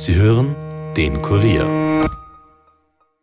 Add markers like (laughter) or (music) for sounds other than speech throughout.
Sie hören den Kurier.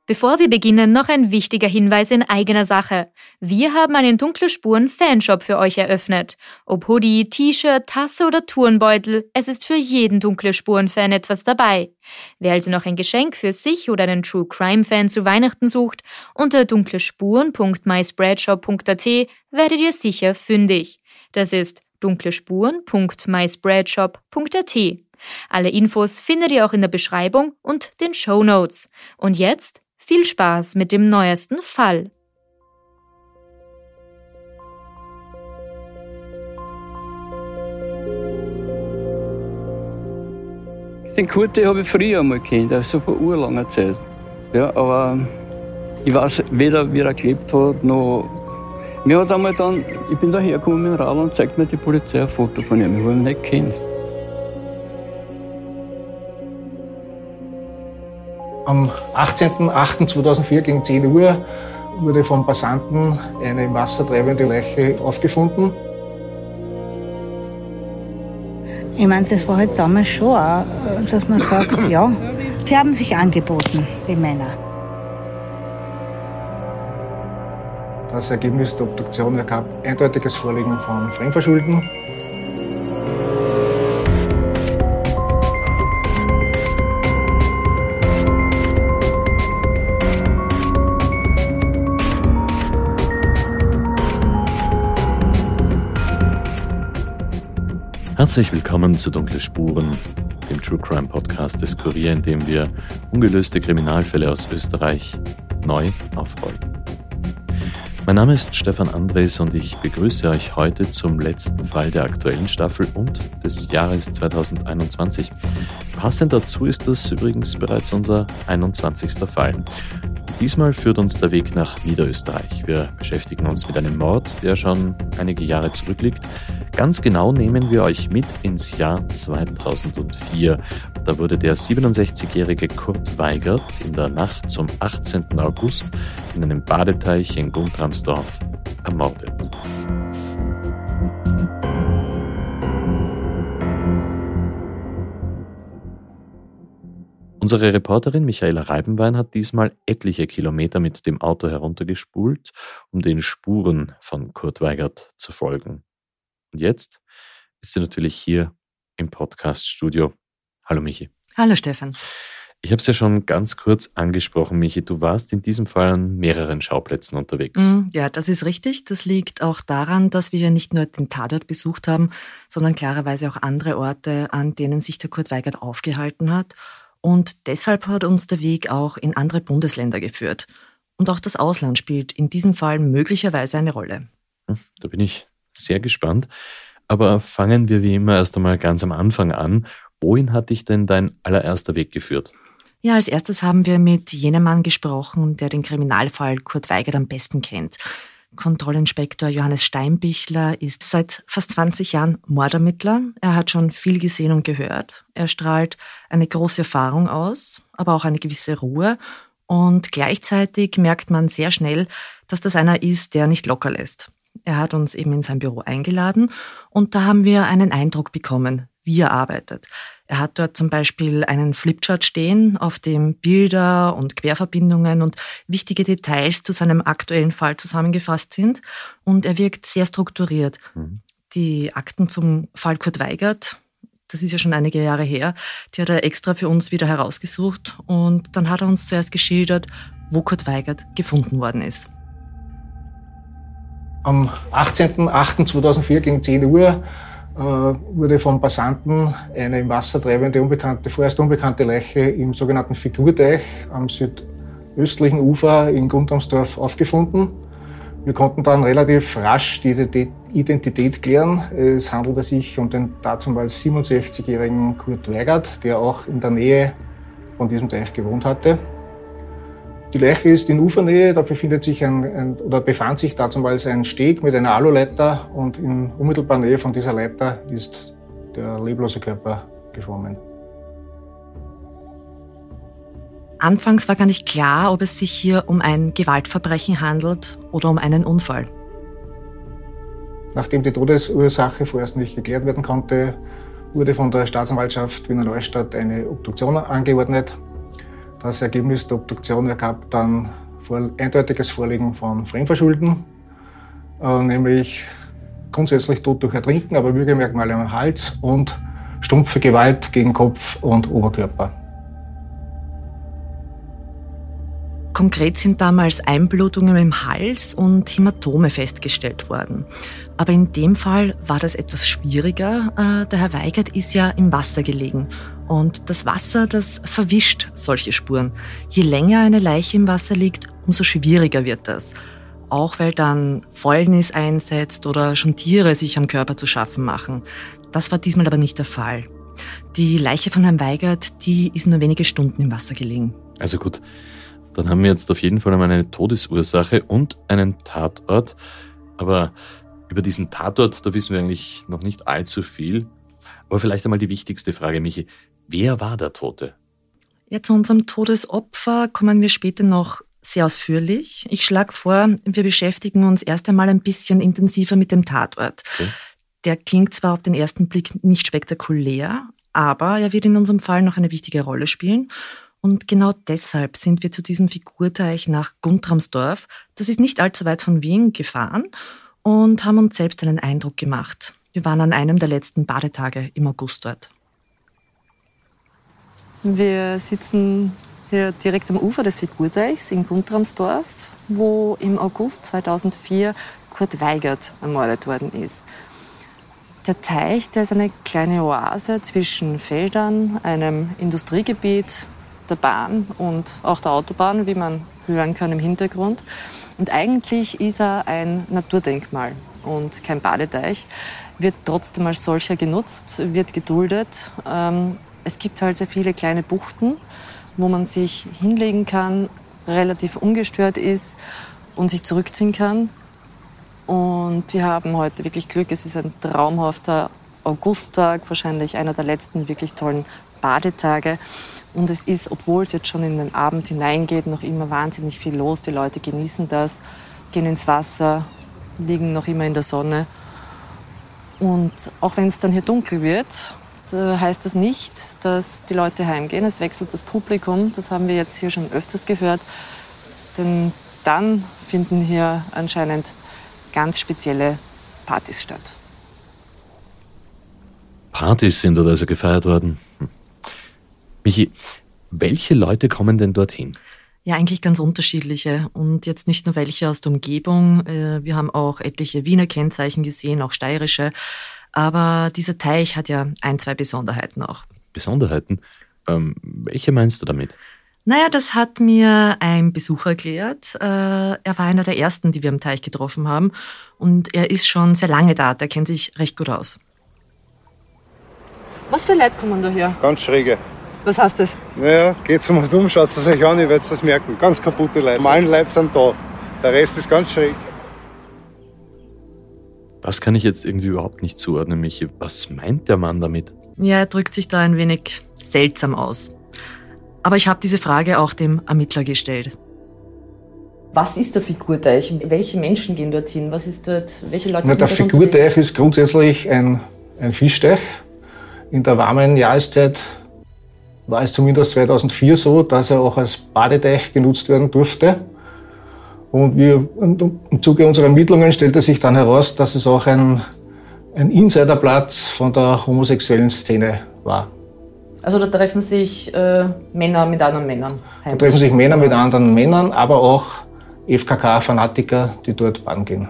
Bevor wir beginnen, noch ein wichtiger Hinweis in eigener Sache. Wir haben einen Dunkle Spuren Fanshop für euch eröffnet. Ob Hoodie, T-Shirt, Tasse oder Turnbeutel, es ist für jeden Dunkle Spuren Fan etwas dabei. Wer also noch ein Geschenk für sich oder einen True Crime Fan zu Weihnachten sucht, unter dunklespuren.myspreadshop.at werdet ihr sicher fündig. Das ist dunklespuren.myspreadshop.at. Alle Infos findet ihr auch in der Beschreibung und den Show Notes. Und jetzt viel Spaß mit dem neuesten Fall. Den Kurti habe ich früher einmal kennt, also vor urlanger Zeit. Ja, aber ich weiß weder, wie er gelebt hat, noch. Mir hat einmal dann, ich bin da hergekommen mit dem Rad und zeigt mir die Polizei ein Foto von ihm. Ich habe ihn nicht kennt. Am 18.08.2004 gegen 10 Uhr wurde vom Passanten eine im Wasser treibende Leiche aufgefunden. Ich meine, das war halt damals schon auch, dass man sagt, ja, sie haben sich angeboten, die Männer. Das Ergebnis der Obduktion ergab eindeutiges Vorliegen von Fremdverschulden. Herzlich willkommen zu Dunkle Spuren, dem True Crime Podcast des Kurier, in dem wir ungelöste Kriminalfälle aus Österreich neu aufrollen. Mein Name ist Stefan Andres und ich begrüße euch heute zum letzten Fall der aktuellen Staffel und des Jahres 2021. Passend dazu ist das übrigens bereits unser 21. Fall. Diesmal führt uns der Weg nach Niederösterreich. Wir beschäftigen uns mit einem Mord, der schon einige Jahre zurückliegt. Ganz genau nehmen wir euch mit ins Jahr 2004. Da wurde der 67-jährige Kurt Weigert in der Nacht zum 18. August in einem Badeteich in Guntramsdorf ermordet. Unsere Reporterin Michaela Reibenwein hat diesmal etliche Kilometer mit dem Auto heruntergespult, um den Spuren von Kurt Weigert zu folgen. Und jetzt ist sie natürlich hier im Podcast-Studio. Hallo Michi. Hallo Stefan. Ich habe es ja schon ganz kurz angesprochen, Michi. Du warst in diesem Fall an mehreren Schauplätzen unterwegs. Mm, ja, das ist richtig. Das liegt auch daran, dass wir nicht nur den Tatort besucht haben, sondern klarerweise auch andere Orte, an denen sich der Kurt Weigert aufgehalten hat. Und deshalb hat uns der Weg auch in andere Bundesländer geführt. Und auch das Ausland spielt in diesem Fall möglicherweise eine Rolle. Hm, da bin ich sehr gespannt. Aber fangen wir wie immer erst einmal ganz am Anfang an. Wohin hat dich denn dein allererster Weg geführt? Ja, als erstes haben wir mit jenem Mann gesprochen, der den Kriminalfall Kurt Weigert am besten kennt. Kontrollinspektor Johannes Steinbichler ist seit fast 20 Jahren Mordermittler. Er hat schon viel gesehen und gehört. Er strahlt eine große Erfahrung aus, aber auch eine gewisse Ruhe. Und gleichzeitig merkt man sehr schnell, dass das einer ist, der nicht locker lässt. Er hat uns eben in sein Büro eingeladen und da haben wir einen Eindruck bekommen, wie er arbeitet. Er hat dort zum Beispiel einen Flipchart stehen, auf dem Bilder und Querverbindungen und wichtige Details zu seinem aktuellen Fall zusammengefasst sind. Und er wirkt sehr strukturiert. Mhm. Die Akten zum Fall Kurt Weigert, das ist ja schon einige Jahre her, die hat er extra für uns wieder herausgesucht. Und dann hat er uns zuerst geschildert, wo Kurt Weigert gefunden worden ist. Am 18.08.2004 gegen 10 Uhr äh, wurde vom Passanten eine im Wasser treibende, unbekannte, vorerst unbekannte Leiche im sogenannten Figurteich am südöstlichen Ufer in Grundamsdorf aufgefunden. Wir konnten dann relativ rasch die Identität klären. Es handelte sich um den dazumals 67-jährigen Kurt Weigert, der auch in der Nähe von diesem Teich gewohnt hatte. Die Leiche ist in Ufernähe, da befindet sich ein, ein oder befand sich dazumals ein Steg mit einer Aluleiter und in unmittelbarer Nähe von dieser Leiter ist der leblose Körper geschwommen. Anfangs war gar nicht klar, ob es sich hier um ein Gewaltverbrechen handelt oder um einen Unfall. Nachdem die Todesursache vorerst nicht geklärt werden konnte, wurde von der Staatsanwaltschaft Wiener Neustadt eine Obduktion angeordnet. Das Ergebnis der Obduktion ergab dann eindeutiges Vorliegen von Fremdverschulden, äh, nämlich grundsätzlich Tod durch Ertrinken, aber Würgemerkmale am Hals und stumpfe Gewalt gegen Kopf und Oberkörper. Konkret sind damals Einblutungen im Hals und Hämatome festgestellt worden. Aber in dem Fall war das etwas schwieriger. Äh, der Herr Weigert ist ja im Wasser gelegen. Und das Wasser, das verwischt solche Spuren. Je länger eine Leiche im Wasser liegt, umso schwieriger wird das. Auch weil dann Fäulnis einsetzt oder schon Tiere sich am Körper zu schaffen machen. Das war diesmal aber nicht der Fall. Die Leiche von Herrn Weigert, die ist nur wenige Stunden im Wasser gelegen. Also gut, dann haben wir jetzt auf jeden Fall einmal eine Todesursache und einen Tatort. Aber über diesen Tatort, da wissen wir eigentlich noch nicht allzu viel. Aber vielleicht einmal die wichtigste Frage, Michi. Wer war der Tote? Ja, zu unserem Todesopfer kommen wir später noch sehr ausführlich. Ich schlage vor, wir beschäftigen uns erst einmal ein bisschen intensiver mit dem Tatort. Okay. Der klingt zwar auf den ersten Blick nicht spektakulär, aber er wird in unserem Fall noch eine wichtige Rolle spielen. Und genau deshalb sind wir zu diesem Figurteich nach Guntramsdorf, das ist nicht allzu weit von Wien, gefahren und haben uns selbst einen Eindruck gemacht. Wir waren an einem der letzten Badetage im August dort. Wir sitzen hier direkt am Ufer des Figurteichs in Guntramsdorf, wo im August 2004 Kurt Weigert ermordet worden ist. Der Teich, der ist eine kleine Oase zwischen Feldern, einem Industriegebiet der Bahn und auch der Autobahn, wie man hören kann im Hintergrund. Und eigentlich ist er ein Naturdenkmal und kein Badeteich, wird trotzdem als solcher genutzt, wird geduldet. Ähm, es gibt halt sehr viele kleine Buchten, wo man sich hinlegen kann, relativ ungestört ist und sich zurückziehen kann. Und wir haben heute wirklich Glück. Es ist ein traumhafter Augusttag, wahrscheinlich einer der letzten wirklich tollen Badetage. Und es ist, obwohl es jetzt schon in den Abend hineingeht, noch immer wahnsinnig viel los. Die Leute genießen das, gehen ins Wasser, liegen noch immer in der Sonne. Und auch wenn es dann hier dunkel wird, heißt das nicht, dass die Leute heimgehen. Es wechselt das Publikum. Das haben wir jetzt hier schon öfters gehört. Denn dann finden hier anscheinend ganz spezielle Partys statt. Partys sind dort also gefeiert worden. Hm. Michi, welche Leute kommen denn dorthin? Ja, eigentlich ganz unterschiedliche und jetzt nicht nur welche aus der Umgebung. Äh, wir haben auch etliche Wiener Kennzeichen gesehen, auch steirische. Aber dieser Teich hat ja ein, zwei Besonderheiten auch. Besonderheiten? Ähm, welche meinst du damit? Naja, das hat mir ein Besucher erklärt. Äh, er war einer der ersten, die wir am Teich getroffen haben. Und er ist schon sehr lange da. Der kennt sich recht gut aus. Was für Leute kommen da her? Ganz schräge. Was heißt das? Naja, geht's mal um, schaut es euch an, ihr werdet es merken. Ganz kaputte Leute. Meine Leute sind da. Der Rest ist ganz schräg. Das kann ich jetzt irgendwie überhaupt nicht zuordnen, Michi. Was meint der Mann damit? Ja, er drückt sich da ein wenig seltsam aus. Aber ich habe diese Frage auch dem Ermittler gestellt. Was ist der Figurteich? Welche Menschen gehen dorthin? Was ist dort? Welche Leute Na, sind Der Figurteich ist grundsätzlich ein, ein Fischteich. In der warmen Jahreszeit war es zumindest 2004 so, dass er auch als Badeteich genutzt werden durfte. Und wir, im Zuge unserer Ermittlungen stellte sich dann heraus, dass es auch ein, ein Insiderplatz von der homosexuellen Szene war. Also da treffen sich äh, Männer mit anderen Männern. Heimlich. Da treffen sich Männer mit anderen Männern, aber auch FKK-Fanatiker, die dort baden gehen.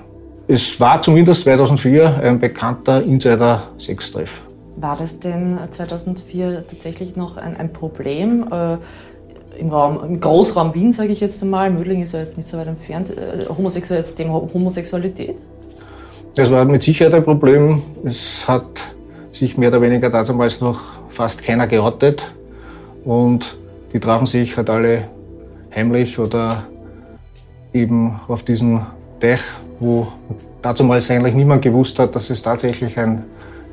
Es war zumindest 2004 ein bekannter Insider-Sextreff. War das denn 2004 tatsächlich noch ein, ein Problem? Äh, im, Raum, im Großraum Wien, sage ich jetzt einmal, Mödling ist ja jetzt nicht so weit entfernt, äh, Thema Homosexualität? Das war mit Sicherheit ein Problem. Es hat sich mehr oder weniger damals noch fast keiner geoutet. Und die trafen sich halt alle heimlich oder eben auf diesem Teich, wo damals eigentlich niemand gewusst hat, dass es tatsächlich ein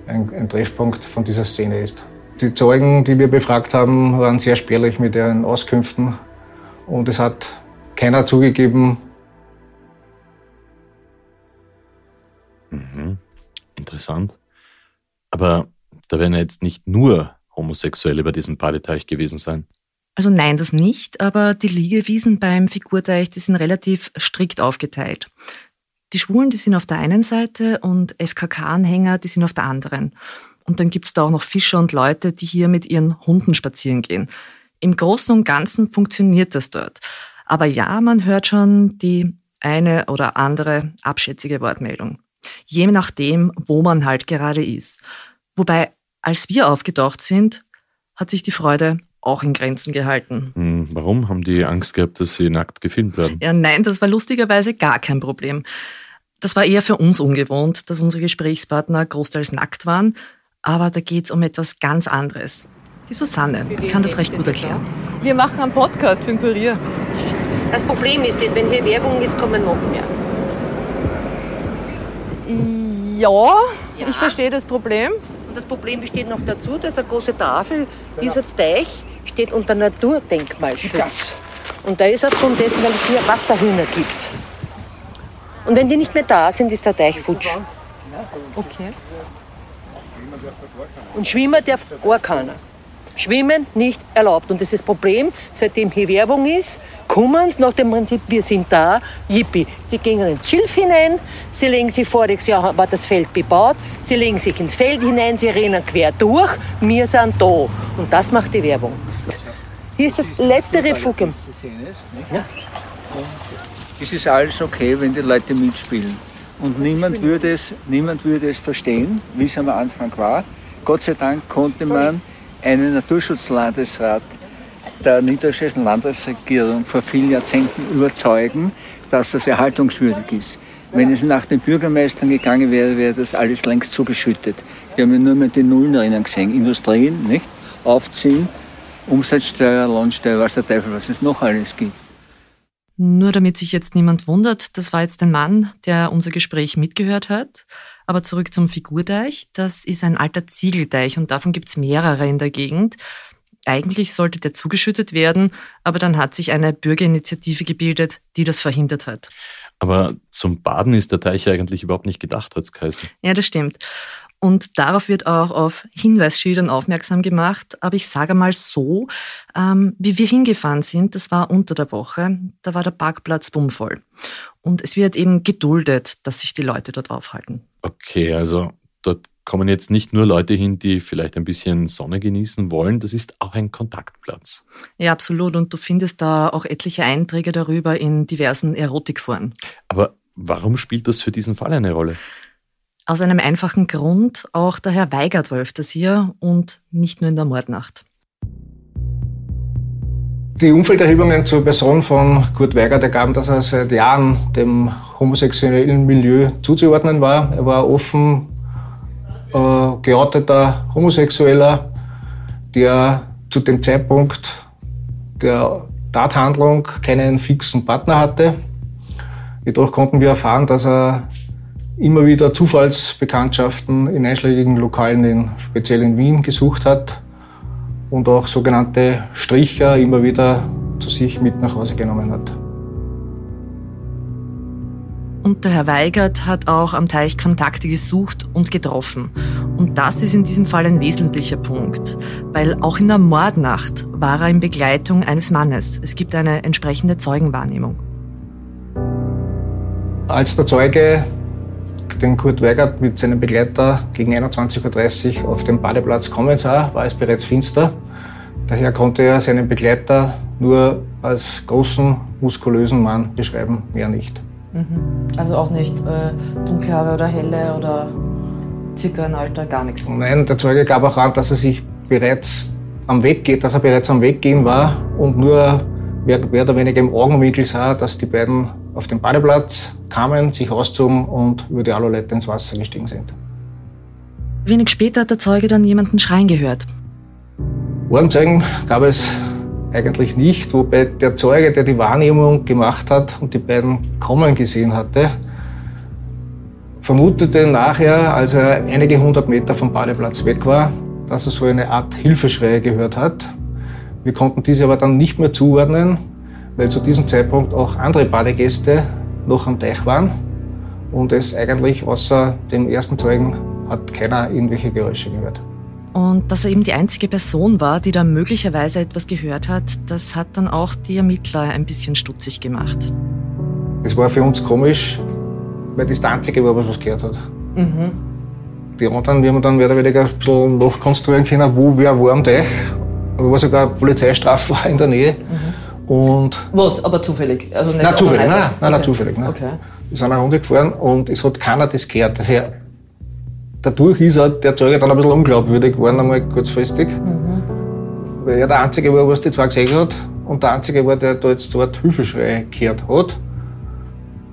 ein, ein Treffpunkt von dieser Szene ist. Die Zeugen, die wir befragt haben, waren sehr spärlich mit ihren Auskünften und es hat keiner zugegeben. Mhm. Interessant. Aber da werden ja jetzt nicht nur Homosexuelle bei diesem Badeteich gewesen sein. Also nein, das nicht, aber die Liegewiesen beim Figurteich, die sind relativ strikt aufgeteilt. Die Schwulen, die sind auf der einen Seite und FKK-Anhänger, die sind auf der anderen. Und dann gibt's da auch noch Fischer und Leute, die hier mit ihren Hunden spazieren gehen. Im Großen und Ganzen funktioniert das dort. Aber ja, man hört schon die eine oder andere abschätzige Wortmeldung. Je nachdem, wo man halt gerade ist. Wobei, als wir aufgetaucht sind, hat sich die Freude auch in Grenzen gehalten. Hm, warum? Haben die Angst gehabt, dass sie nackt gefilmt werden? Ja, nein, das war lustigerweise gar kein Problem. Das war eher für uns ungewohnt, dass unsere Gesprächspartner großteils nackt waren. Aber da geht es um etwas ganz anderes. Die Susanne kann das recht gut erklären. Wir machen einen Podcast für den Kurier. Das Problem ist, dass wenn hier Werbung ist, kommen noch mehr. Ja, ich verstehe das Problem. Und das Problem besteht noch dazu, dass eine große Tafel, dieser Teich steht unter Naturdenkmalschutz. Und da ist aufgrund dessen, weil es hier Wasserhühner gibt. Und wenn die nicht mehr da sind, ist der Teich futsch. Okay. Und schwimmen darf gar keiner. Schwimmen nicht erlaubt. Und das ist das Problem, seitdem hier Werbung ist, kommen sie nach dem Prinzip, wir sind da, yippie. Sie gehen ins Schilf hinein, sie legen sich voriges Jahr war das Feld bebaut, sie legen sich ins Feld hinein, sie rennen quer durch, wir sind da. Und das macht die Werbung. Hier ist das letzte Refugium. Ja. Es ist alles okay, wenn die Leute mitspielen. Und niemand würde es, niemand würde es verstehen, wie es am Anfang war. Gott sei Dank konnte man einen Naturschutzlandesrat der niederösterreichischen Landesregierung vor vielen Jahrzehnten überzeugen, dass das erhaltungswürdig ist. Wenn es nach den Bürgermeistern gegangen wäre, wäre das alles längst zugeschüttet. Die haben ja nur mehr die Nullen drinnen gesehen. Industrien, nicht? Aufziehen, Umsatzsteuer, Lohnsteuer, was der Teufel, was es noch alles gibt. Nur damit sich jetzt niemand wundert, das war jetzt ein Mann, der unser Gespräch mitgehört hat. Aber zurück zum Figurteich. Das ist ein alter Ziegelteich und davon gibt's mehrere in der Gegend. Eigentlich sollte der zugeschüttet werden, aber dann hat sich eine Bürgerinitiative gebildet, die das verhindert hat. Aber zum Baden ist der Teich eigentlich überhaupt nicht gedacht, hat's geheißen. Ja, das stimmt. Und darauf wird auch auf Hinweisschildern aufmerksam gemacht. Aber ich sage mal so, ähm, wie wir hingefahren sind, das war unter der Woche, da war der Parkplatz bummvoll. Und es wird eben geduldet, dass sich die Leute dort aufhalten. Okay, also dort kommen jetzt nicht nur Leute hin, die vielleicht ein bisschen Sonne genießen wollen, das ist auch ein Kontaktplatz. Ja, absolut. Und du findest da auch etliche Einträge darüber in diversen Erotikforen. Aber warum spielt das für diesen Fall eine Rolle? Aus einem einfachen Grund, auch der Herr Weigert war öfters hier und nicht nur in der Mordnacht. Die Umfelderhebungen zur Person von Kurt Weigert ergaben, dass er seit Jahren dem homosexuellen Milieu zuzuordnen war. Er war offen äh, geouteter Homosexueller, der zu dem Zeitpunkt der Tathandlung keinen fixen Partner hatte. Jedoch konnten wir erfahren, dass er immer wieder Zufallsbekanntschaften in einschlägigen Lokalen, in, speziell in Wien, gesucht hat und auch sogenannte Stricher immer wieder zu sich mit nach Hause genommen hat. Und der Herr Weigert hat auch am Teich Kontakte gesucht und getroffen. Und das ist in diesem Fall ein wesentlicher Punkt, weil auch in der Mordnacht war er in Begleitung eines Mannes. Es gibt eine entsprechende Zeugenwahrnehmung. Als der Zeuge den Kurt Weigert mit seinem Begleiter gegen 21.30 Uhr auf den Badeplatz kommen sah, war es bereits finster. Daher konnte er seinen Begleiter nur als großen, muskulösen Mann beschreiben, mehr nicht. Mhm. Also auch nicht äh, dunkelhaare oder helle oder circa ein Alter, gar nichts? Nein, der Zeuge gab auch an, dass er sich bereits am Weg geht, dass er bereits am Weggehen war und nur mehr, oder weniger im Augenwinkel sah, dass die beiden auf den Badeplatz kamen, sich auszogen und über die Aluleiter ins Wasser gestiegen sind. Wenig später hat der Zeuge dann jemanden schreien gehört. Ohrenzeugen gab es eigentlich nicht, wobei der Zeuge, der die Wahrnehmung gemacht hat und die beiden kommen gesehen hatte, vermutete nachher, als er einige hundert Meter vom Badeplatz weg war, dass er so eine Art Hilfeschreie gehört hat. Wir konnten diese aber dann nicht mehr zuordnen, weil zu diesem Zeitpunkt auch andere Badegäste noch am Teich waren und es eigentlich außer dem ersten Zeugen hat keiner irgendwelche Geräusche gehört. Und dass er eben die einzige Person war, die da möglicherweise etwas gehört hat, das hat dann auch die Ermittler ein bisschen stutzig gemacht. Es war für uns komisch, weil das der Einzige war, was was gehört hat. Mhm. Die anderen, wir haben dann mehr oder weniger ein bisschen nachkonstruieren können, wo wer war am Teich. Da (laughs) war sogar eine Polizeistrafe in der Nähe. Mhm. Und was, aber zufällig? Also nicht nein, zufällig, nein, nein, nein, zufällig. Nein. Okay. Wir sind eine Runde gefahren und es hat keiner das gehört. Das heißt, dadurch ist auch der Zeuge dann ein bisschen unglaubwürdig geworden, einmal kurzfristig. Mhm. Weil er der Einzige war, was die zwei gesehen hat und der Einzige war, der da jetzt dort Hilfeschrei gehört hat.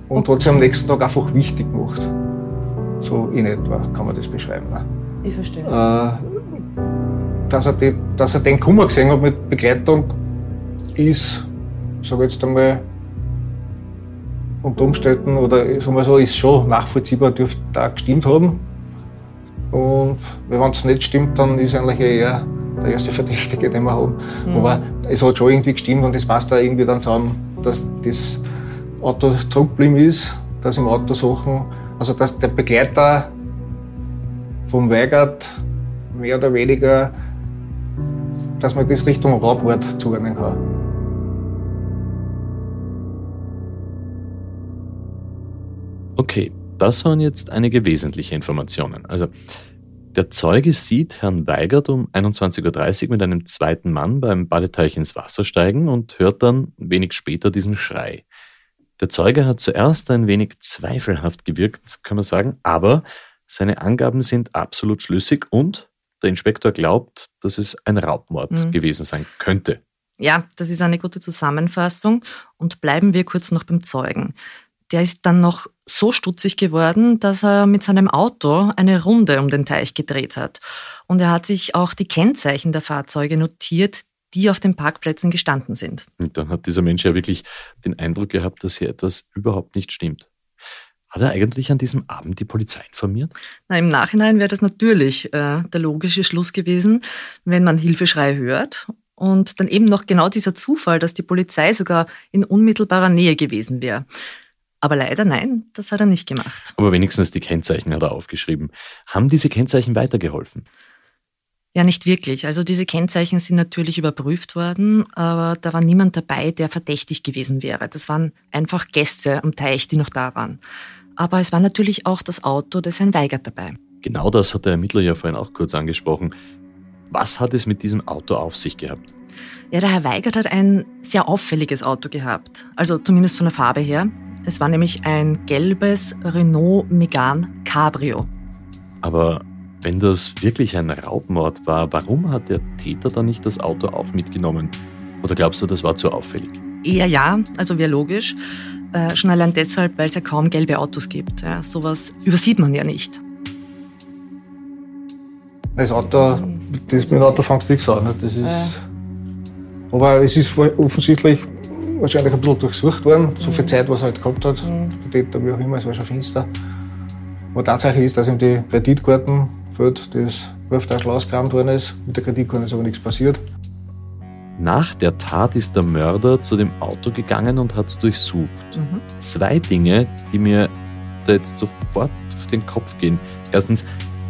Und okay. hat sich am nächsten Tag einfach wichtig gemacht. So in etwa kann man das beschreiben. Ne? Ich verstehe. Äh, dass, er die, dass er den Kummer gesehen hat mit Begleitung, ist, sage ich jetzt einmal, unter Umständen, oder sagen wir so, ist schon nachvollziehbar, dürfte da gestimmt haben. Und wenn es nicht stimmt, dann ist eigentlich eher der erste (laughs) Verdächtige, den wir haben. Mhm. Aber es hat schon irgendwie gestimmt und es passt da irgendwie dann zusammen, dass das Auto zurückgeblieben ist, dass im Auto Sachen, also dass der Begleiter vom Weigert mehr oder weniger, dass man das Richtung Raubwort zuordnen kann. Okay, das waren jetzt einige wesentliche Informationen. Also, der Zeuge sieht Herrn Weigert um 21.30 Uhr mit einem zweiten Mann beim Badeteich ins Wasser steigen und hört dann wenig später diesen Schrei. Der Zeuge hat zuerst ein wenig zweifelhaft gewirkt, kann man sagen, aber seine Angaben sind absolut schlüssig und der Inspektor glaubt, dass es ein Raubmord mhm. gewesen sein könnte. Ja, das ist eine gute Zusammenfassung. Und bleiben wir kurz noch beim Zeugen der ist dann noch so stutzig geworden, dass er mit seinem Auto eine Runde um den Teich gedreht hat. Und er hat sich auch die Kennzeichen der Fahrzeuge notiert, die auf den Parkplätzen gestanden sind. Und dann hat dieser Mensch ja wirklich den Eindruck gehabt, dass hier etwas überhaupt nicht stimmt. Hat er eigentlich an diesem Abend die Polizei informiert? Na, Im Nachhinein wäre das natürlich äh, der logische Schluss gewesen, wenn man Hilfeschrei hört. Und dann eben noch genau dieser Zufall, dass die Polizei sogar in unmittelbarer Nähe gewesen wäre. Aber leider nein, das hat er nicht gemacht. Aber wenigstens die Kennzeichen hat er aufgeschrieben. Haben diese Kennzeichen weitergeholfen? Ja, nicht wirklich. Also diese Kennzeichen sind natürlich überprüft worden, aber da war niemand dabei, der verdächtig gewesen wäre. Das waren einfach Gäste am Teich, die noch da waren. Aber es war natürlich auch das Auto des Herrn Weigert dabei. Genau das hat der Ermittler ja vorhin auch kurz angesprochen. Was hat es mit diesem Auto auf sich gehabt? Ja, der Herr Weigert hat ein sehr auffälliges Auto gehabt. Also zumindest von der Farbe her. Es war nämlich ein gelbes Renault Megane Cabrio. Aber wenn das wirklich ein Raubmord war, warum hat der Täter dann nicht das Auto auch mitgenommen? Oder glaubst du, das war zu auffällig? Eher ja, also wäre logisch. Äh, schon allein deshalb, weil es ja kaum gelbe Autos gibt. Ja, sowas übersieht man ja nicht. Das Auto, das mit dem Auto fängt nichts an. Das ist, äh. Aber es ist offensichtlich wahrscheinlich ein bisschen durchsucht worden, so viel Zeit, was er halt gehabt hat. Mhm. Täter, wie auch immer, es war schon finster. Aber Tatsache ist, dass ihm die Kreditkarten fehlt, das Wurftaschel ausgerammt worden ist. Mit der Kreditkarte ist aber nichts passiert. Nach der Tat ist der Mörder zu dem Auto gegangen und hat es durchsucht. Mhm. Zwei Dinge, die mir da jetzt sofort durch den Kopf gehen. Erstens,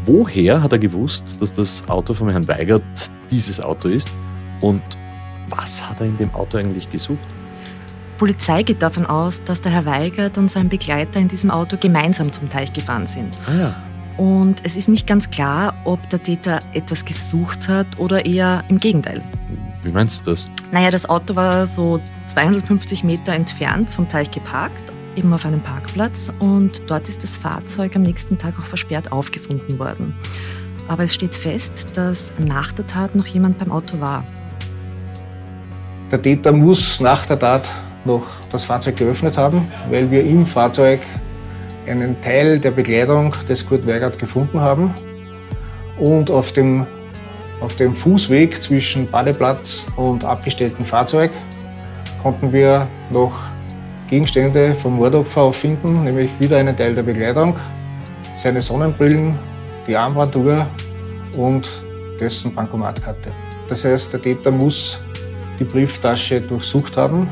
woher hat er gewusst, dass das Auto von Herrn Weigert dieses Auto ist? Und was hat er in dem Auto eigentlich gesucht? Polizei geht davon aus, dass der Herr Weigert und sein Begleiter in diesem Auto gemeinsam zum Teich gefahren sind. Ah ja. Und es ist nicht ganz klar, ob der Täter etwas gesucht hat oder eher im Gegenteil. Wie meinst du das? Naja, das Auto war so 250 Meter entfernt vom Teich geparkt, eben auf einem Parkplatz. Und dort ist das Fahrzeug am nächsten Tag auch versperrt aufgefunden worden. Aber es steht fest, dass nach der Tat noch jemand beim Auto war. Der Täter muss nach der Tat noch das Fahrzeug geöffnet haben, weil wir im Fahrzeug einen Teil der Bekleidung des Kurt Weigert gefunden haben. Und auf dem, auf dem Fußweg zwischen Badeplatz und abgestelltem Fahrzeug konnten wir noch Gegenstände vom Mordopfer auffinden, nämlich wieder einen Teil der Bekleidung, seine Sonnenbrillen, die Armbanduhr und dessen Bankomatkarte. Das heißt, der Täter muss die Brieftasche durchsucht haben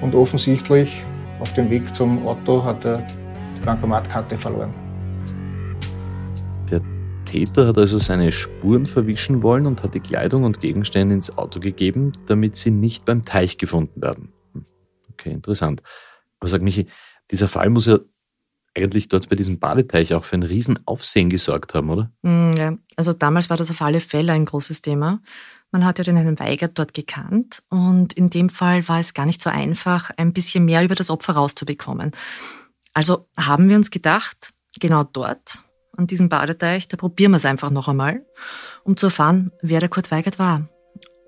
und offensichtlich auf dem Weg zum Auto hat er die Bankomatkarte verloren. Der Täter hat also seine Spuren verwischen wollen und hat die Kleidung und Gegenstände ins Auto gegeben, damit sie nicht beim Teich gefunden werden. Hm, okay, interessant. Aber sag Michi, dieser Fall muss ja eigentlich dort bei diesem Badeteich auch für ein Riesenaufsehen gesorgt haben, oder? Hm, ja, also damals war das auf alle Fälle ein großes Thema. Man hat ja den Herrn Weigert dort gekannt und in dem Fall war es gar nicht so einfach, ein bisschen mehr über das Opfer rauszubekommen. Also haben wir uns gedacht, genau dort, an diesem Badeteich, da probieren wir es einfach noch einmal, um zu erfahren, wer der Kurt Weigert war.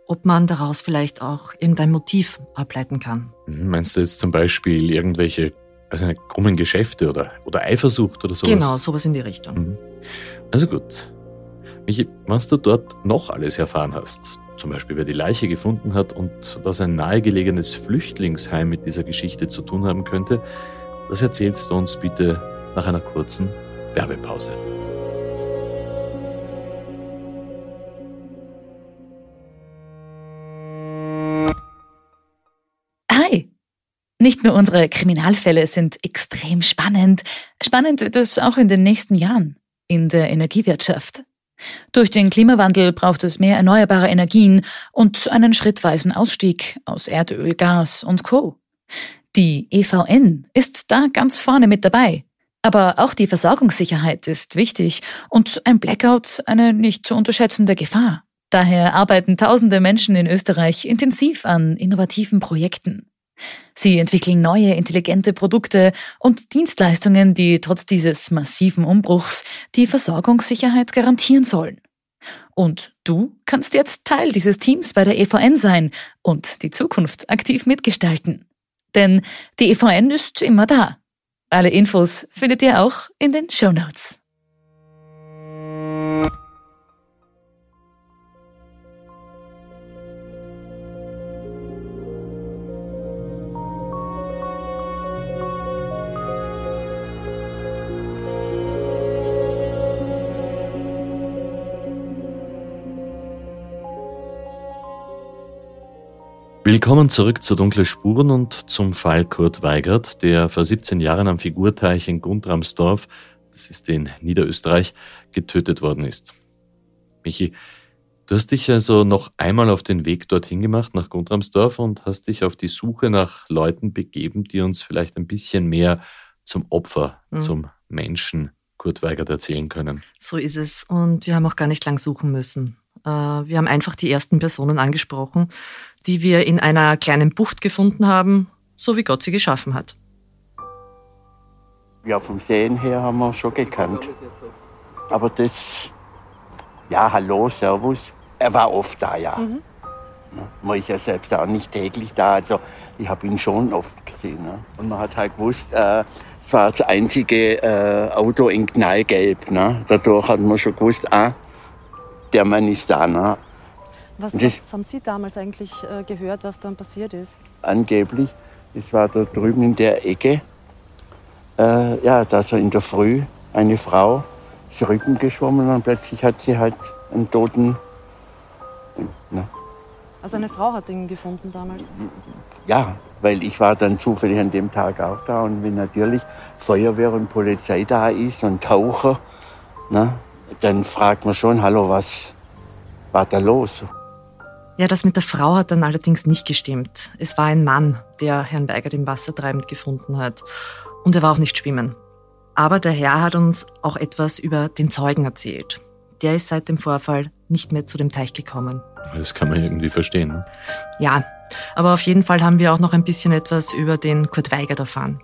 Ob man daraus vielleicht auch irgendein Motiv ableiten kann. Mhm, meinst du jetzt zum Beispiel irgendwelche also eine krummen Geschäfte oder, oder Eifersucht oder sowas? Genau, sowas in die Richtung. Mhm. Also gut. Michi, was du dort noch alles erfahren hast, zum Beispiel wer die Leiche gefunden hat und was ein nahegelegenes Flüchtlingsheim mit dieser Geschichte zu tun haben könnte, das erzählst du uns bitte nach einer kurzen Werbepause. Nicht nur unsere Kriminalfälle sind extrem spannend, spannend wird es auch in den nächsten Jahren in der Energiewirtschaft. Durch den Klimawandel braucht es mehr erneuerbare Energien und einen schrittweisen Ausstieg aus Erdöl, Gas und Co. Die EVN ist da ganz vorne mit dabei. Aber auch die Versorgungssicherheit ist wichtig und ein Blackout eine nicht zu unterschätzende Gefahr. Daher arbeiten tausende Menschen in Österreich intensiv an innovativen Projekten. Sie entwickeln neue, intelligente Produkte und Dienstleistungen, die trotz dieses massiven Umbruchs die Versorgungssicherheit garantieren sollen. Und du kannst jetzt Teil dieses Teams bei der EVN sein und die Zukunft aktiv mitgestalten. Denn die EVN ist immer da. Alle Infos findet ihr auch in den Show Notes. Willkommen zurück zu Dunkle Spuren und zum Fall Kurt Weigert, der vor 17 Jahren am Figurteich in Guntramsdorf, das ist in Niederösterreich, getötet worden ist. Michi, du hast dich also noch einmal auf den Weg dorthin gemacht, nach Guntramsdorf, und hast dich auf die Suche nach Leuten begeben, die uns vielleicht ein bisschen mehr zum Opfer, mhm. zum Menschen Kurt Weigert erzählen können. So ist es. Und wir haben auch gar nicht lang suchen müssen. Äh, wir haben einfach die ersten Personen angesprochen, die wir in einer kleinen Bucht gefunden haben, so wie Gott sie geschaffen hat. Ja, vom Sehen her haben wir schon gekannt. Aber das, ja, hallo, Servus, er war oft da, ja. Mhm. Man ist ja selbst auch nicht täglich da, also ich habe ihn schon oft gesehen. Ne? Und man hat halt gewusst, äh, es war das einzige äh, Auto in Knallgelb. Ne? Dadurch hat man schon gewusst, ah, der Mann ist da. Ne? Was, was haben Sie damals eigentlich äh, gehört, was dann passiert ist? Angeblich, es war da drüben in der Ecke, äh, ja, da so in der Früh eine Frau ist Rücken geschwommen und plötzlich hat sie halt einen toten. Na. Also eine Frau hat ihn gefunden damals? Ja, weil ich war dann zufällig an dem Tag auch da und wenn natürlich Feuerwehr und Polizei da ist und Taucher, na, dann fragt man schon, hallo, was war da los? Ja, das mit der Frau hat dann allerdings nicht gestimmt. Es war ein Mann, der Herrn Weigert im Wasser treibend gefunden hat. Und er war auch nicht schwimmen. Aber der Herr hat uns auch etwas über den Zeugen erzählt. Der ist seit dem Vorfall nicht mehr zu dem Teich gekommen. Das kann man irgendwie verstehen. Ne? Ja, aber auf jeden Fall haben wir auch noch ein bisschen etwas über den Kurt Weigert erfahren.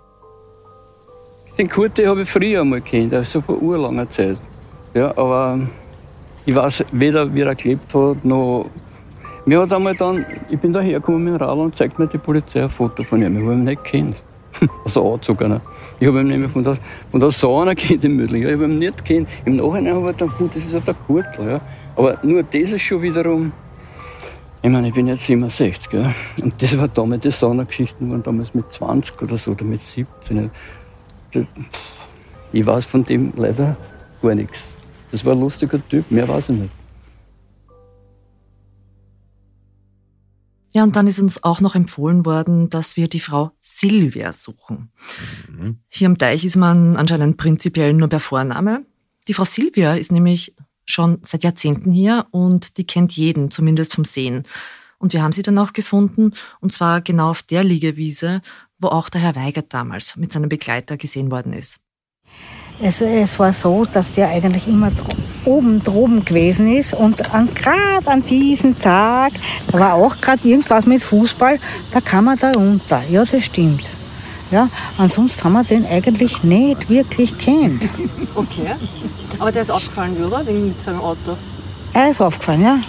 Den Kurt habe ich früher einmal kennt, also vor urlanger Zeit. Ja, aber ich weiß weder, wie er gelebt hat, noch mir hat einmal dann, ich bin da hergekommen mit dem Radl und zeigt mir die Polizei ein Foto von ihm. Ich habe ihn nicht kennt. (laughs) Also angezogen. Ne? Ich habe ihn nämlich von der, von der Sauna (laughs) kennt in Mödling. Ich habe ihn nicht kennt. Im Nachhinein habe ich gedacht, das ist ja der Kurtl. Ja. Aber nur das ist schon wiederum, ich meine, ich bin jetzt 67, gell? und das war damals, die Saunageschichten waren damals mit 20 oder so, oder mit 17. Ich weiß von dem leider gar nichts. Das war ein lustiger Typ, mehr weiß ich nicht. Ja, und dann ist uns auch noch empfohlen worden, dass wir die Frau Silvia suchen. Mhm. Hier am Teich ist man anscheinend prinzipiell nur per Vorname. Die Frau Silvia ist nämlich schon seit Jahrzehnten hier und die kennt jeden, zumindest vom Sehen. Und wir haben sie dann auch gefunden, und zwar genau auf der Liegewiese, wo auch der Herr Weigert damals mit seinem Begleiter gesehen worden ist. Es, es war so, dass der eigentlich immer oben droben gewesen ist und gerade an diesem Tag, da war auch gerade irgendwas mit Fußball, da kam er da runter. Ja, das stimmt. Ja, ansonsten haben wir den eigentlich nicht wirklich kennt. (laughs) Okay. Aber der ist aufgefallen, oder? Wegen mit seinem Auto. Er ist aufgefallen, ja.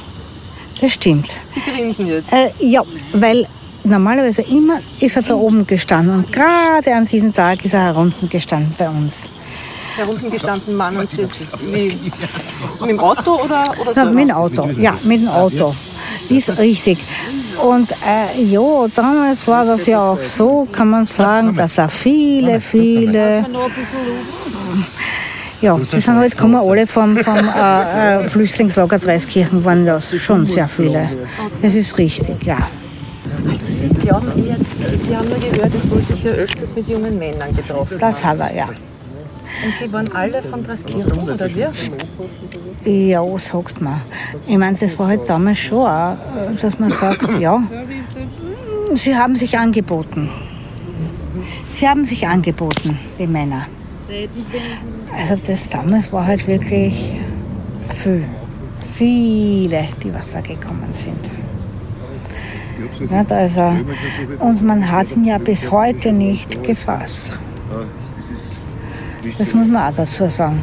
Das stimmt. Sie grinsen jetzt. Äh, ja, weil normalerweise immer ist er da oben gestanden und gerade an diesem Tag ist er herunten gestanden bei uns. Herunten gestanden, Mann und Sitz. Wie, mit dem Auto oder, oder so? Mit dem Auto, ja, mit dem Auto. Ist richtig. Und äh, ja, damals war das ja auch so, kann man sagen, dass er viele, viele. Ja, die sind halt gekommen, alle vom, vom äh, äh, Flüchtlingslager Dreiskirchen waren das schon sehr viele. Das ist richtig, ja. Also Sie glauben eher, wir haben nur gehört, es soll sich ja öfters mit jungen Männern getroffen Das hat er, ja. Und die waren alle von Dreiskirchen, oder wie? Ja, sagt man. Ich meine, das war halt damals schon auch, dass man sagt, ja, sie haben sich angeboten. Sie haben sich angeboten, die Männer. Also das damals war halt wirklich viel. Viele, die was da gekommen sind. Nicht, also, und man hat ihn ja bis heute nicht gefasst. Das muss man auch dazu sagen.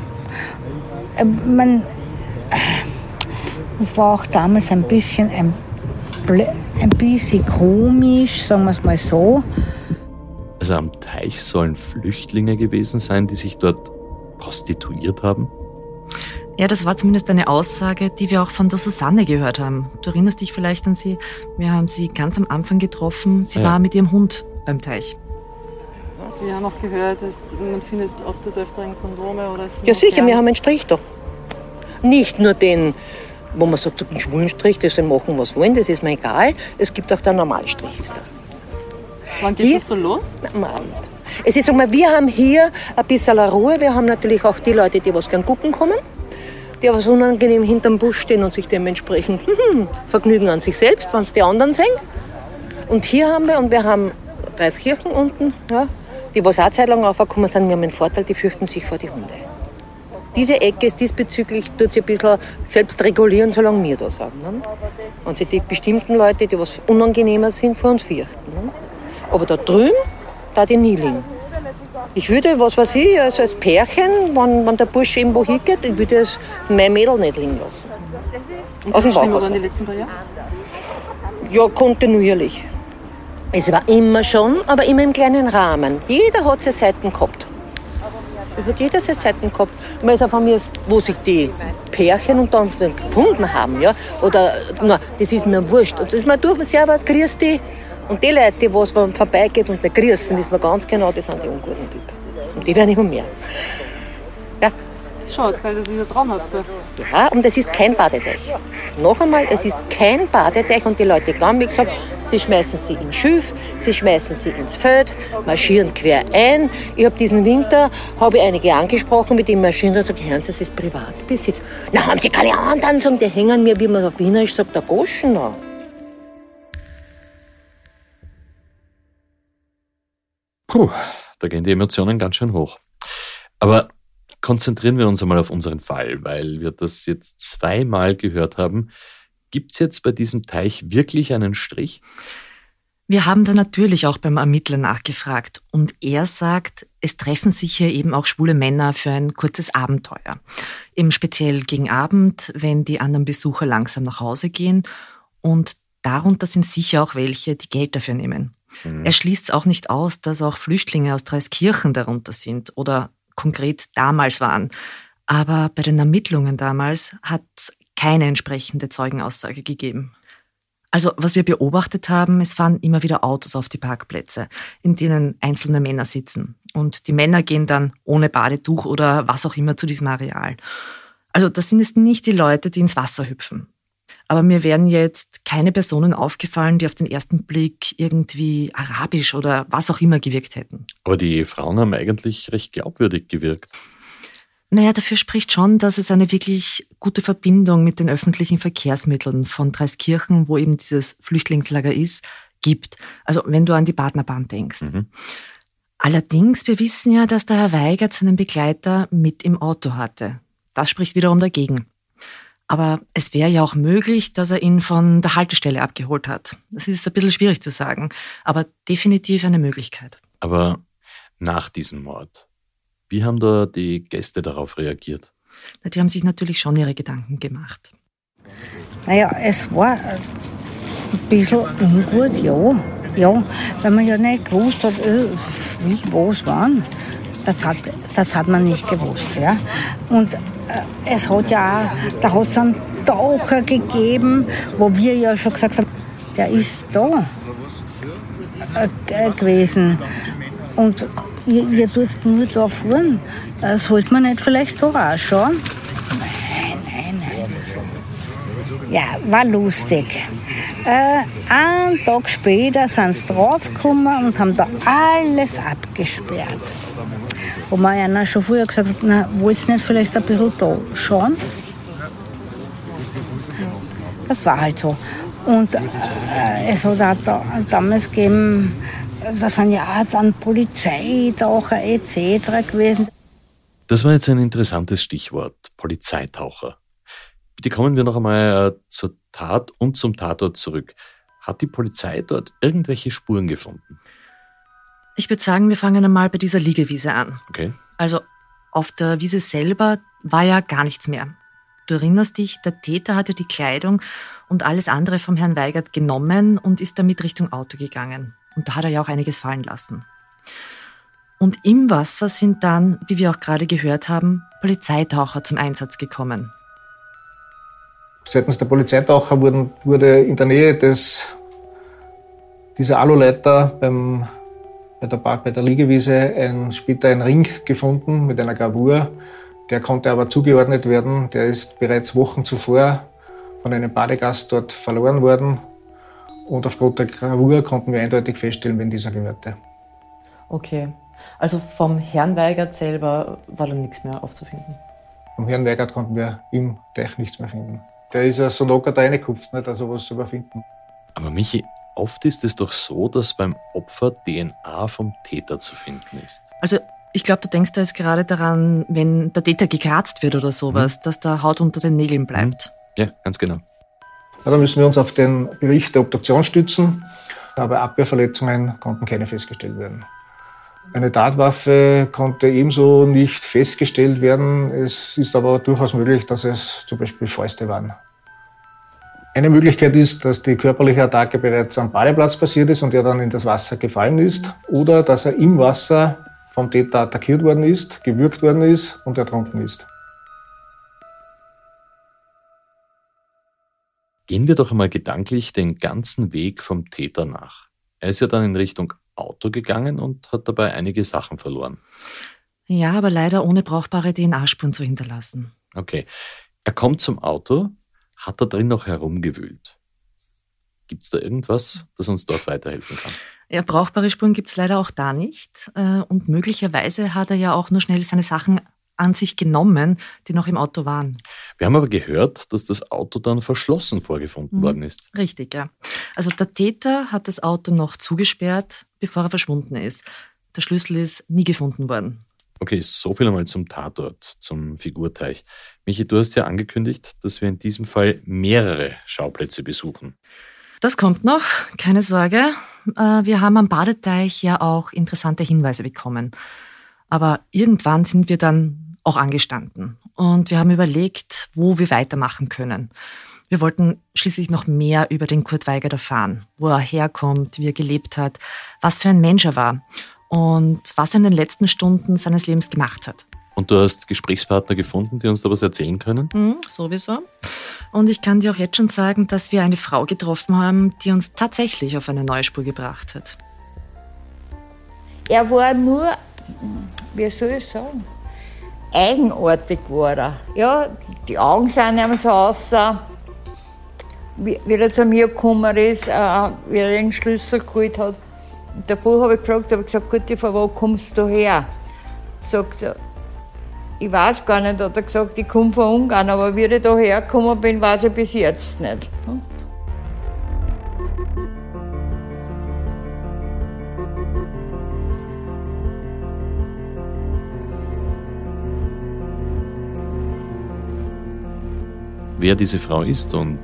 Ähm, Man, das war auch damals ein bisschen ein, ein bisschen komisch, sagen wir es mal so. Also am Teich sollen Flüchtlinge gewesen sein, die sich dort prostituiert haben? Ja, das war zumindest eine Aussage, die wir auch von der Susanne gehört haben. Du erinnerst dich vielleicht an sie? Wir haben sie ganz am Anfang getroffen. Sie Ja. war mit ihrem Hund beim Teich. Wir haben auch gehört, dass man findet auch des Öfteren Kondome oder so. Ja, sicher, wir haben einen Strich da. Nicht nur den, wo man sagt, einen schwulen Strich, das sollen machen, was wollen, das ist mir egal. Es gibt auch den normalen Strich. Ist da. Wann geht das so los? Am Abend. Es ist, sag mal, wir haben hier ein bisschen Ruhe. Wir haben natürlich auch die Leute, die was gern gucken kommen, die was unangenehm hinterm Busch stehen und sich dementsprechend (laughs) hm, vergnügen an sich selbst, wenn es die anderen sehen. Und hier haben wir, und wir haben Dreiskirchen unten, ja, die was auch Zeit lang aufgekommen sind, wir haben einen Vorteil, die fürchten sich vor die Hunde. Diese Ecke ist diesbezüglich, tut sie ein bisschen selbst regulieren, solange wir da sind. Ne? Und sie die bestimmten Leute, die was unangenehmer sind, vor uns fürchten. Ne? Aber da drüben, da die nie liegen. Ich würde, was weiß ich, also als Pärchen, wenn, wenn der Bursche irgendwo hingeht, ich würde es mein Mädel nicht liegen lassen. Und Auf dem Bauch. Ja, kontinuierlich. Es war immer schon, aber immer im kleinen Rahmen. Jeder hat seine Seiten gehabt. Es hat jeder seine Seiten gehabt. Weil es auch von mir ist, wo sich die Pärchen unter uns gefunden haben. Ja? Oder, na, das ist mir wurscht. Und das ist mir durch, Servus, grüß dich. Und die Leute, die was vorbeigeht und nicht grüßen, wissen wir ganz genau, das sind die unguten Typen. Und die werden immer mehr. Ja, Schaut, weil das ist ja traumhaft. da. ja, und es ist kein Badeteich. Noch einmal, es ist kein Badeteich und die Leute glauben, wie gesagt, sie schmeißen sie ins Schilf, sie schmeißen sie ins Feld, marschieren quer ein. Ich habe diesen Winter, habe ich einige angesprochen, mit dem marschieren und sage, hören Sie, das ist Privatbesitz. Na, haben Sie keine anderen, sagen, die hängen mir, wie man auf Wienerisch sagt, der Goschen noch. Puh, da gehen die Emotionen ganz schön hoch. Aber konzentrieren wir uns einmal auf unseren Fall, weil wir das jetzt zweimal gehört haben. Gibt es jetzt bei diesem Teich wirklich einen Strich? Wir haben da natürlich auch beim Ermittler nachgefragt und er sagt, es treffen sich hier eben auch schwule Männer für ein kurzes Abenteuer. Eben speziell gegen Abend, wenn die anderen Besucher langsam nach Hause gehen und darunter sind sicher auch welche, die Geld dafür nehmen. Mhm. Er schließt es auch nicht aus, dass auch Flüchtlinge aus Dreiskirchen darunter sind oder konkret damals waren. Aber bei den Ermittlungen damals hat es keine entsprechende Zeugenaussage gegeben. Also was wir beobachtet haben, es fahren immer wieder Autos auf die Parkplätze, in denen einzelne Männer sitzen. Und die Männer gehen dann ohne Badetuch oder was auch immer zu diesem Areal. Also das sind jetzt nicht die Leute, die ins Wasser hüpfen. Aber mir wären jetzt keine Personen aufgefallen, die auf den ersten Blick irgendwie arabisch oder was auch immer gewirkt hätten. Aber die Frauen haben eigentlich recht glaubwürdig gewirkt. Naja, dafür spricht schon, dass es eine wirklich gute Verbindung mit den öffentlichen Verkehrsmitteln von Dreiskirchen, wo eben dieses Flüchtlingslager ist, gibt. Also wenn du an die Partnerbahn denkst. Mhm. Allerdings, wir wissen ja, dass der Herr Weigert seinen Begleiter mit im Auto hatte. Das spricht wiederum dagegen. Aber es wäre ja auch möglich, dass er ihn von der Haltestelle abgeholt hat. Das ist ein bisschen schwierig zu sagen, aber definitiv eine Möglichkeit. Aber nach diesem Mord, wie haben da die Gäste darauf reagiert? Die haben sich natürlich schon ihre Gedanken gemacht. Naja, es war ein bisschen ungut, ja. Ja, weil man ja nicht gewusst hat, äh, wie, was, wann. Das hat, das hat man nicht gewusst. Ja. Und äh, es hat ja da hat es einen Taucher gegeben, wo wir ja schon gesagt haben, der ist da äh, gewesen. Und ihr, tut nur da fahren. Äh, sollte man nicht vielleicht vorausschauen? Nein, nein, nein. Ja, war lustig. Äh, einen Tag später sind sie draufgekommen und haben da alles abgesperrt. Wo mir einer schon früher gesagt hat, na, wollt ihr nicht vielleicht ein bisschen da schauen? Das war halt so. Und äh, es hat auch da, damals gegeben, da sind ja auch dann Polizeitaucher etc. gewesen. Das war jetzt ein interessantes Stichwort, Polizeitaucher. Bitte kommen wir noch einmal äh, zur Tat und zum Tatort zurück. Hat die Polizei dort irgendwelche Spuren gefunden? Ich würde sagen, wir fangen einmal bei dieser Liegewiese an. Okay. Also auf der Wiese selber war ja gar nichts mehr. Du erinnerst dich, der Täter hatte die Kleidung und alles andere vom Herrn Weigert genommen und ist damit Richtung Auto gegangen. Und da hat er ja auch einiges fallen lassen. Und im Wasser sind dann, wie wir auch gerade gehört haben, Polizeitaucher zum Einsatz gekommen. Seitens der Polizeitaucher wurden, wurde in der Nähe des, dieser Aluleiter beim, bei, der, bei der Liegewiese ein, später ein Ring gefunden mit einer Gravur. Der konnte aber zugeordnet werden. Der ist bereits Wochen zuvor von einem Badegast dort verloren worden. Und aufgrund der Gravur konnten wir eindeutig feststellen, wen dieser gehörte. Okay. Also vom Herrn Weigert selber war dann nichts mehr aufzufinden? Vom Herrn Weigert konnten wir im Teich nichts mehr finden. Der ist ja so locker da reingekupft, nicht? also was zu überfinden. Aber Michi, oft ist es doch so, dass beim Opfer DNA vom Täter zu finden ist. Also ich glaube, du denkst da jetzt gerade daran, wenn der Täter gekratzt wird oder sowas, mhm. dass da Haut unter den Nägeln bleibt. Ja, ganz genau. Ja, da müssen wir uns auf den Bericht der Obduktion stützen, aber Abwehrverletzungen konnten keine festgestellt werden. Eine Tatwaffe konnte ebenso nicht festgestellt werden. Es ist aber durchaus möglich, dass es zum Beispiel Fäuste waren. Eine Möglichkeit ist, dass die körperliche Attacke bereits am Badeplatz passiert ist und er dann in das Wasser gefallen ist oder dass er im Wasser vom Täter attackiert worden ist, gewürgt worden ist und ertrunken ist. Gehen wir doch einmal gedanklich den ganzen Weg vom Täter nach. Er ist ja dann in Richtung Auto gegangen und hat dabei einige Sachen verloren. Ja, aber leider ohne brauchbare DNA-Spuren zu hinterlassen. Okay. Er kommt zum Auto, hat da drin noch herumgewühlt. Gibt es da irgendwas, das uns dort weiterhelfen kann? Ja, brauchbare Spuren gibt es leider auch da nicht. Äh, und möglicherweise hat er ja auch nur schnell seine Sachen an sich genommen, die noch im Auto waren. Wir haben aber gehört, dass das Auto dann verschlossen vorgefunden mhm. worden ist. Richtig, ja. Also der Täter hat das Auto noch zugesperrt, bevor er verschwunden ist. Der Schlüssel ist nie gefunden worden. Okay, so viel einmal zum Tatort, zum Figurteich. Michi, du hast ja angekündigt, dass wir in diesem Fall mehrere Schauplätze besuchen. Das kommt noch, keine Sorge. Äh, wir haben am Badeteich ja auch interessante Hinweise bekommen. Aber irgendwann sind wir dann auch angestanden und wir haben überlegt, wo wir weitermachen können. Wir wollten schließlich noch mehr über den Kurt Weigert erfahren, wo er herkommt, wie er gelebt hat, was für ein Mensch er war und was er in den letzten Stunden seines Lebens gemacht hat. Und du hast Gesprächspartner gefunden, die uns da was erzählen können? Mhm, sowieso. Und ich kann dir auch jetzt schon sagen, dass wir eine Frau getroffen haben, die uns tatsächlich auf eine neue Spur gebracht hat. Er war nur wie soll ich sagen, eigenartig war er. Ja, die Augen sahen ihm so aus, wie, wie er zu mir gekommen ist, äh, wie er den Schlüssel geholt hat. Und davor habe ich gefragt, habe ich gesagt, gut, von wo kommst du her? Sagt er, ich weiß gar nicht, hat er gesagt, ich komme von Ungarn, aber wie ich da hergekommen bin, weiß ich bis jetzt nicht. Wer diese Frau ist und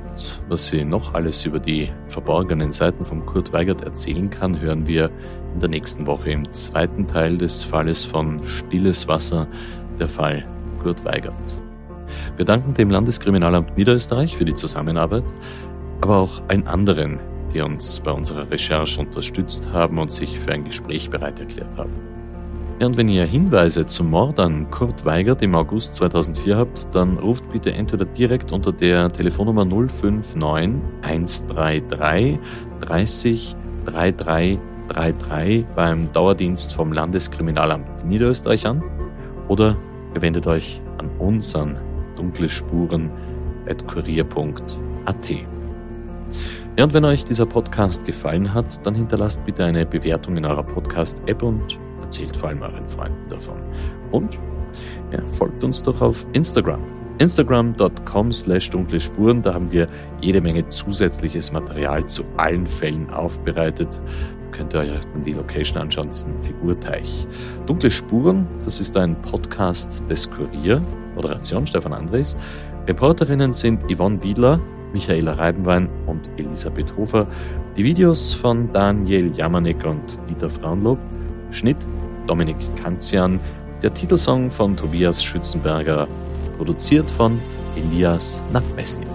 was sie noch alles über die verborgenen Seiten von Kurt Weigert erzählen kann, hören wir in der nächsten Woche im zweiten Teil des Falles von Stilles Wasser, der Fall Kurt Weigert. Wir danken dem Landeskriminalamt Niederösterreich für die Zusammenarbeit, aber auch allen anderen, die uns bei unserer Recherche unterstützt haben und sich für ein Gespräch bereit erklärt haben. Ja, und wenn ihr Hinweise zum Mord an Kurt Weigert im August 2004 habt, dann ruft bitte entweder direkt unter der Telefonnummer 059 133 30 3333 beim Dauerdienst vom Landeskriminalamt Niederösterreich an oder ihr wendet euch an uns an dunklespuren.kurier.at. Ja, und wenn euch dieser Podcast gefallen hat, dann hinterlasst bitte eine Bewertung in eurer Podcast-App und Erzählt vor allem euren Freunden davon. Und ja, folgt uns doch auf Instagram. Instagram.com slash dunkle Spuren. Da haben wir jede Menge zusätzliches Material zu allen Fällen aufbereitet. Könnt ihr euch die Location anschauen, diesen Figurteich. Dunkle Spuren, das ist ein Podcast des Kurier. Moderation Stefan Andres. Reporterinnen sind Yvonne Wiedler, Michaela Reibenwein und Elisabeth Hofer. Die Videos von Daniel Jamanek und Dieter Frauenlob. Schnitt Dominik Kanzian, der Titelsong von Tobias Schützenberger, produziert von Elias Nabmesnik.